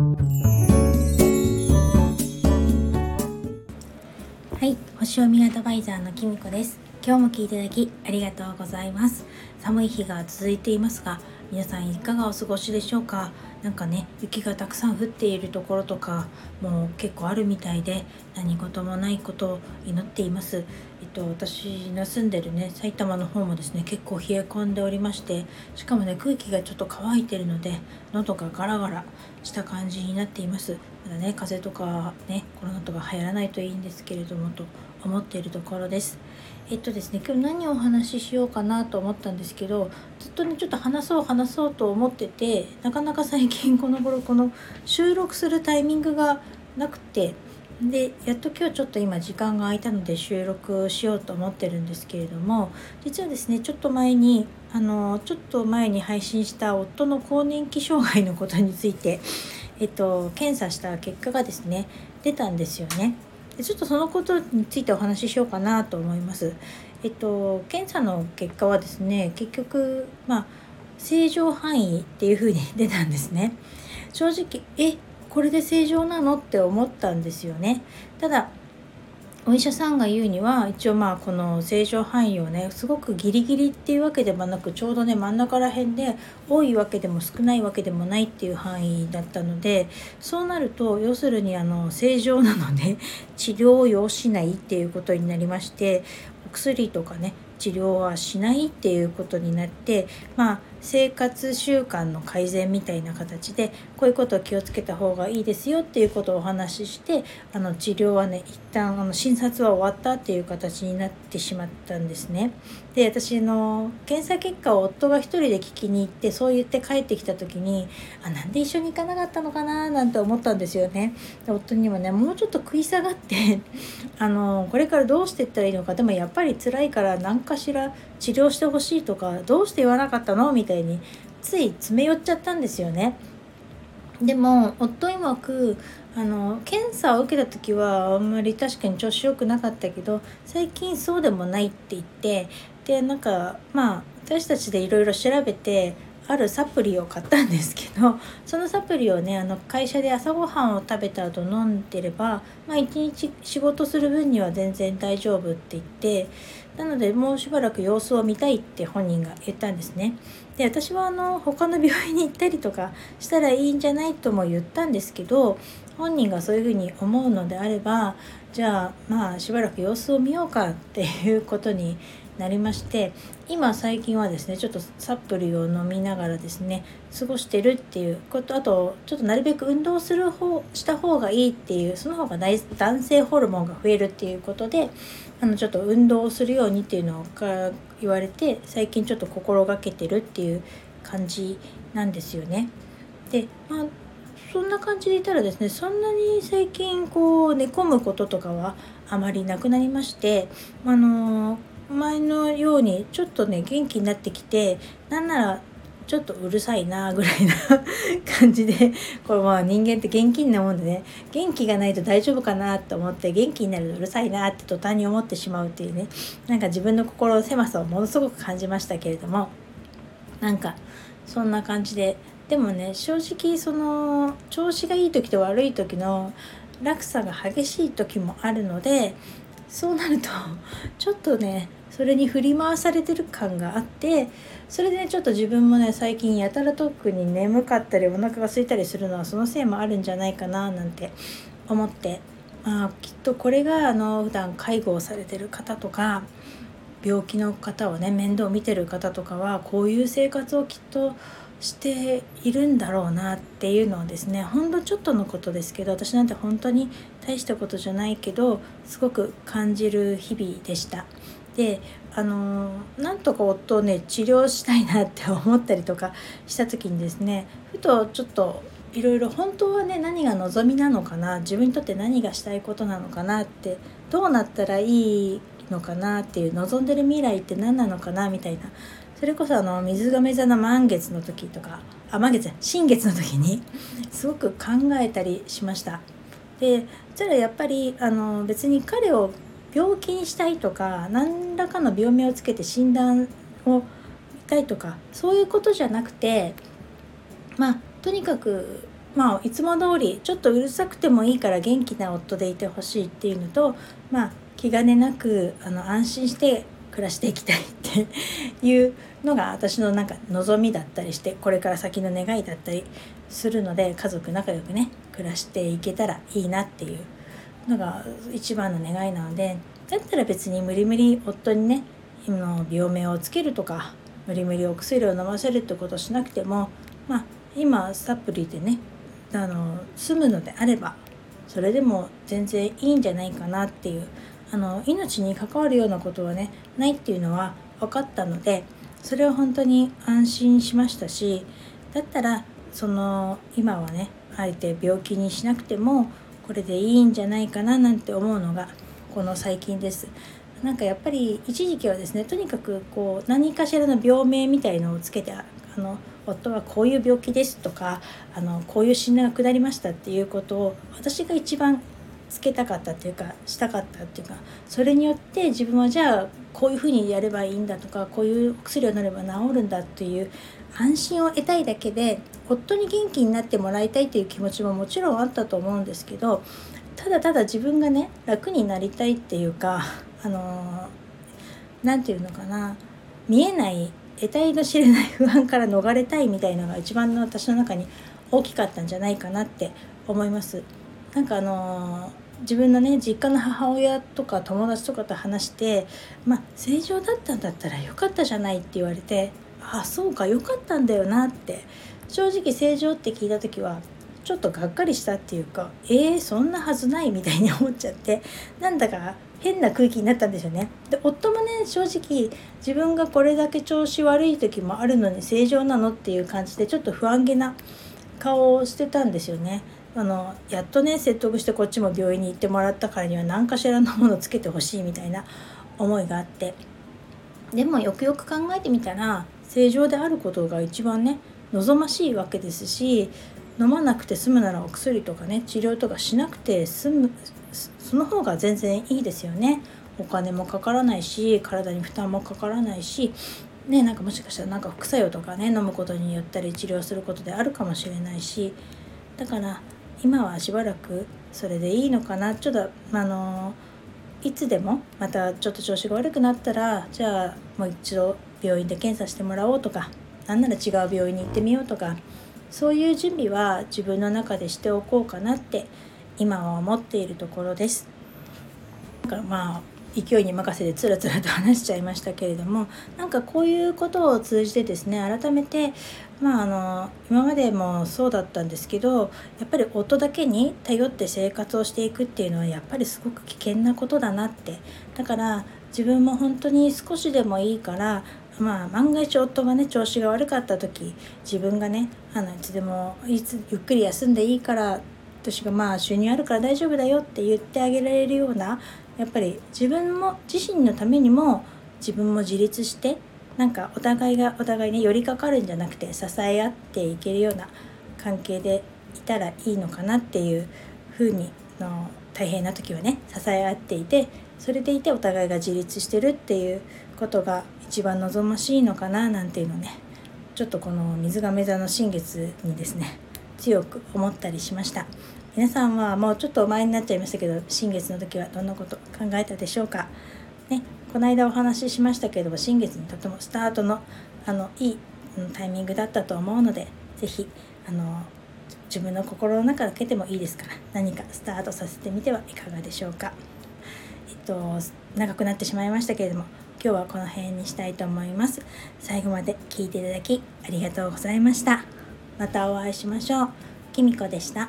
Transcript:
はい星読みアドバイザーのきみこです。今日も聞いていただきありがとうございます。寒い日が続いていますが皆さんいかがお過ごしでしょうか？なんかね雪がたくさん降っているところとかもう結構あるみたいで何事もないことを祈っています。えっと私の住んでるね埼玉の方もですね結構冷え込んでおりましてしかもね空気がちょっと乾いてるので喉がガラガラした感じになっています。まだね風邪とかねコロナとか流行らないといいんですけれどもと思っているところです。えっとですね今日何をお話ししようかなと思ったんですけどずっとねちょっと話そう話そうと思っててなかなか最近この頃この収録するタイミングがなくてでやっと今日ちょっと今時間が空いたので収録しようと思ってるんですけれども実はですねちょっと前にあのちょっと前に配信した夫の更年期障害のことについて、えっと、検査した結果がですね出たんですよね。でちょっとそのことについてお話ししようかなと思います。えっと、検査の結果はですね結局まあ正常範囲っていうふに 出たんですね。正直えこれで正常なのって思ったんですよね。ただお医者さんが言うには一応まあこの正常範囲をねすごくギリギリっていうわけでもなくちょうどね真ん中ら辺で多いわけでも少ないわけでもないっていう範囲だったのでそうなると要するにあの正常なので治療を要しないっていうことになりましてお薬とかね治療はしないっていうことになってまあ生活習慣の改善みたいな形でこういうことを気をつけた方がいいですよっていうことをお話ししてあの治療はね一旦あの診察は終わったっていう形になってしまったんですね。で私の検査結果を夫が一人で聞きに行ってそう言って帰ってきた時にあなんで一緒に行かなかったのかななんて思ったんですよね。で夫にもねもうちょっと食い下がってあのこれからどうしていったらいいのかでもやっぱり辛いから何かしら治療してほしいとかどうして言わなかったの？みたいについ詰め寄っちゃったんですよね。でも夫曰くあの検査を受けた時はあんまり確かに調子良くなかったけど最近そうでもないって言ってでなんかまあ私たちでいろいろ調べてあるサプリを買ったんですけどそのサプリをねあの会社で朝ごはんを食べた後飲んでれば、まあ、1日仕事する分には全然大丈夫って言ってなのでもうしばらく様子を見たいって本人が言ったんですね。で私はあの他の病院に行ったりとかしたらいいんじゃないとも言ったんですけど本人がそういうふうに思うのであればじゃあまあしばらく様子を見ようかっていうことになりまして今最近はですねちょっとサプリを飲みながらですね過ごしてるっていうことあとちょっとなるべく運動する方した方がいいっていうその方が男性ホルモンが増えるっていうことであのちょっと運動をするようにっていうのが言われて最近ちょっと心がけてるっていう感じなんですよね。でまあそんな感じでいたらですねそんなに最近こう寝込むこととかはあまりなくなりましてあの前のようにちょっとね元気になってきてなんならちょっとうるさいなぐらいな感じで これまあ人間って現金なもんでね元気がないと大丈夫かなと思って元気になるとうるさいなって途端に思ってしまうっていうねなんか自分の心の狭さをものすごく感じましたけれどもなんかそんな感じで。でもね正直その調子がいい時と悪い時の落差が激しい時もあるのでそうなるとちょっとねそれに振り回されてる感があってそれで、ね、ちょっと自分もね最近やたら特に眠かったりお腹が空いたりするのはそのせいもあるんじゃないかななんて思ってまあきっとこれがあの普段介護をされてる方とか病気の方をね面倒見てる方とかはこういう生活をきっとしているんだろうなっていうのはですねほんのちょっとのことですけど私なんて本当に大したことじゃないけどすごく感じる日々でした。であのなんとか夫をね治療したいなって思ったりとかした時にですねふとちょっといろいろ本当はね何が望みなのかな自分にとって何がしたいことなのかなってどうなったらいいのかなっていう望んでる未来って何なのかなみたいなそれこそあの水亀座の満月の時とかあ満月新月の時に すごく考えたりしました。でそしたらやっぱりあの別に彼を病気にしたいとか何らかの病名をつけて診断を見たいとかそういうことじゃなくてまあとにかくまあいつも通りちょっとうるさくてもいいから元気な夫でいてほしいっていうのとまあ気兼ねなくあの安心して暮らしていきたいっていうのが私のなんか望みだったりしてこれから先の願いだったりするので家族仲良くね暮らしていけたらいいなっていうのが一番の願いなのでだったら別に無理無理夫にね病名をつけるとか無理無理お薬を飲ませるってことしなくてもまあ今サプリでねあの済むのであればそれでも全然いいんじゃないかなっていうあの命に関わるようなことはねないっていうのは分かったのでそれは本当に安心しましたしだったらその今はねあえて病気にしなくてもこれでいいんじゃないかななんて思うのがこの最近です。なんかやっぱり一時期はですねとにかくこう何かしらの病名みたいのをつけてあの夫はこういう病気ですとかあのこういう診断が下りましたっていうことを私が一番つけたかったっていうかしたかったっていうかそれによって自分はじゃあこういうふうにやればいいんだとかこういう薬を飲めば治るんだっていう安心を得たいだけで夫に元気になってもらいたいっていう気持ちももちろんあったと思うんですけどただただ自分がね楽になりたいっていうかあの何て言うのかな見えない得体の知れない不安から逃れたいみたいなのが一番の私の中に大きかったんじゃないかなって思います。なんかあの自分のね実家の母親とか友達とかと話してまあ正常だったんだったらよかったじゃないって言われてあそうかよかったんだよなって正直正常って聞いた時はちょっとがっかりしたっていうかえー、そんなはずないみたいに思っちゃってなんだか変な空気になったんですよね。で夫もね正直自分がこれだけ調子悪い時もあるのに正常なのっていう感じでちょっと不安げな顔をしてたんですよね。あのやっとね説得してこっちも病院に行ってもらったからには何かしらのものつけてほしいみたいな思いがあって。でもよくよく考えてみたら正常であることが一番ね望ましいわけですし飲まなくて済むならお薬とかね治療とかしなくて済むその方が全然いいですよね。お金もかからないし体に負担もかからないしねなんかもしかしたらなんか副作用とかね飲むことによったり治療することであるかもしれないし。だから今はしばらくそれでいいのかな？ちょっとあのいつでもまたちょっと調子が悪くなったらじゃあもう一度病院で検査してもらおうとか何なら違う病院に行ってみようとかそういう準備は自分の中でしておこうかなって今は思っているところです。だからまあ勢いに任せてつらつらと話しちゃいましたけれどもなんかこういうことを通じてですね改めてまああの今までもそうだったんですけどやっぱり音だけに頼って生活をしていくっていうのはやっぱりすごく危険なことだなって。だから自分も本当に少しでもいいからまあ万が一夫がね調子が悪かった時自分がねあのいつでもいつゆっくり休んでいいから私がまあ収入あるから大丈夫だよって言ってあげられるようなやっぱり自分も自身のためにも自分も自立してなんかお互いがお互いに寄りかかるんじゃなくて支え合っていけるような関係でいたらいいのかなっていうふうにの大変な時はね支え合っていてそれでいてお互いが自立してるっていうことが一番望ましいのかななんていうのね。ちょっとこの水亀座の新月にですね強く思ったりしました。皆さんはもうちょっと前になっちゃいましたけど新月の時はどんなこと考えたでしょうか？ねこの間お話ししましたけれども新月にとてもスタートのあのいいタイミングだったと思うので是非あの自分の心の中だけでもいいですから何かスタートさせてみてはいかがでしょうか。えっと長くなってしまいましたけれども今日はこの辺にしたいと思います。最後まで聞いていただきありがとうございました。またお会いしましょう。きみこでした。